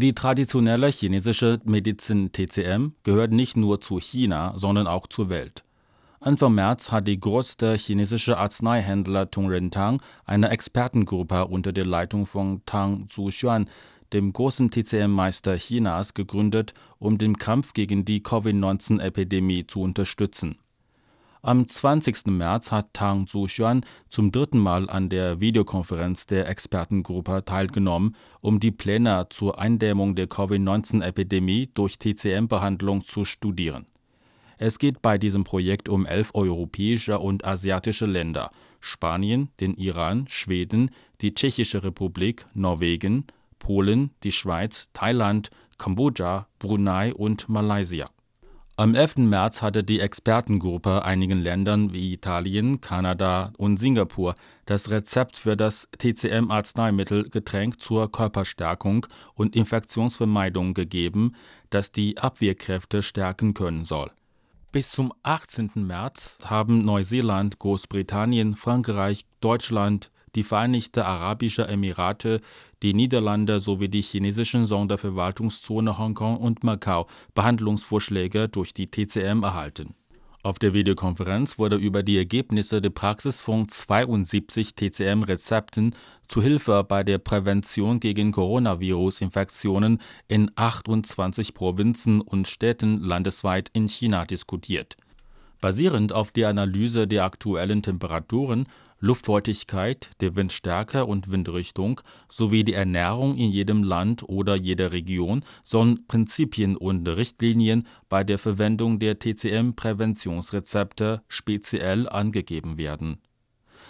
Die traditionelle chinesische Medizin TCM gehört nicht nur zu China, sondern auch zur Welt. Anfang März hat die größte chinesische Arzneihändler Tung Rentang eine Expertengruppe unter der Leitung von Tang Zuxuan, dem großen TCM-Meister Chinas, gegründet, um den Kampf gegen die Covid-19-Epidemie zu unterstützen. Am 20. März hat Tang Zuxuan zum dritten Mal an der Videokonferenz der Expertengruppe teilgenommen, um die Pläne zur Eindämmung der Covid-19-Epidemie durch TCM-Behandlung zu studieren. Es geht bei diesem Projekt um elf europäische und asiatische Länder: Spanien, den Iran, Schweden, die Tschechische Republik, Norwegen, Polen, die Schweiz, Thailand, Kambodscha, Brunei und Malaysia. Am 11. März hatte die Expertengruppe einigen Ländern wie Italien, Kanada und Singapur das Rezept für das TCM-Arzneimittelgetränk zur Körperstärkung und Infektionsvermeidung gegeben, das die Abwehrkräfte stärken können soll. Bis zum 18. März haben Neuseeland, Großbritannien, Frankreich, Deutschland, die Vereinigten Arabischen Emirate, die Niederlande sowie die chinesischen Sonderverwaltungszone Hongkong und Macau Behandlungsvorschläge durch die TCM erhalten. Auf der Videokonferenz wurde über die Ergebnisse der Praxis von 72 TCM-Rezepten zu Hilfe bei der Prävention gegen Coronavirus-Infektionen in 28 Provinzen und Städten landesweit in China diskutiert. Basierend auf der Analyse der aktuellen Temperaturen Luftfeuchtigkeit, der Windstärke und Windrichtung sowie die Ernährung in jedem Land oder jeder Region sollen Prinzipien und Richtlinien bei der Verwendung der TCM-Präventionsrezepte speziell angegeben werden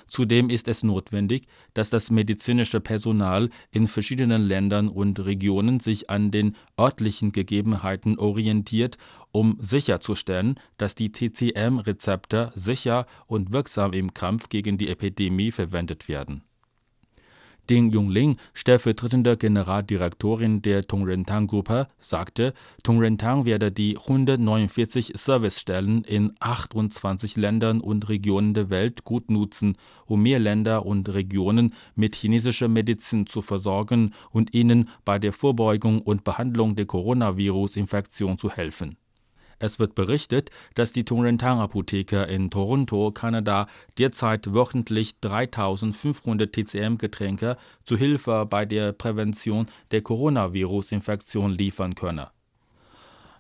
Zudem ist es notwendig, dass das medizinische Personal in verschiedenen Ländern und Regionen sich an den örtlichen Gegebenheiten orientiert, um sicherzustellen, dass die TCM-Rezepte sicher und wirksam im Kampf gegen die Epidemie verwendet werden Ding Yongling, stellvertretende Generaldirektorin der Tongrentang-Gruppe, sagte, Tongrentang werde die 149 Servicestellen in 28 Ländern und Regionen der Welt gut nutzen, um mehr Länder und Regionen mit chinesischer Medizin zu versorgen und ihnen bei der Vorbeugung und Behandlung der Coronavirus-Infektion zu helfen es wird berichtet, dass die Tung Apotheke in Toronto, Kanada, derzeit wöchentlich 3500 TCM-Getränke zu Hilfe bei der Prävention der Coronavirus-Infektion liefern könne.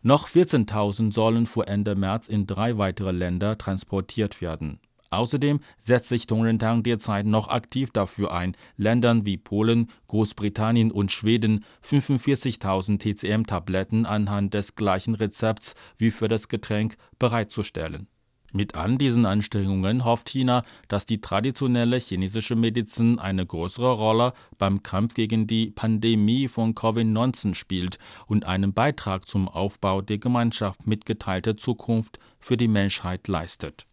Noch 14.000 sollen vor Ende März in drei weitere Länder transportiert werden Außerdem setzt sich Tongrentang derzeit noch aktiv dafür ein, Ländern wie Polen, Großbritannien und Schweden 45.000 TCM-Tabletten anhand des gleichen Rezepts wie für das Getränk bereitzustellen. Mit all diesen Anstrengungen hofft China, dass die traditionelle chinesische Medizin eine größere Rolle beim Kampf gegen die Pandemie von Covid-19 spielt und einen Beitrag zum Aufbau der Gemeinschaft mitgeteilter Zukunft für die Menschheit leistet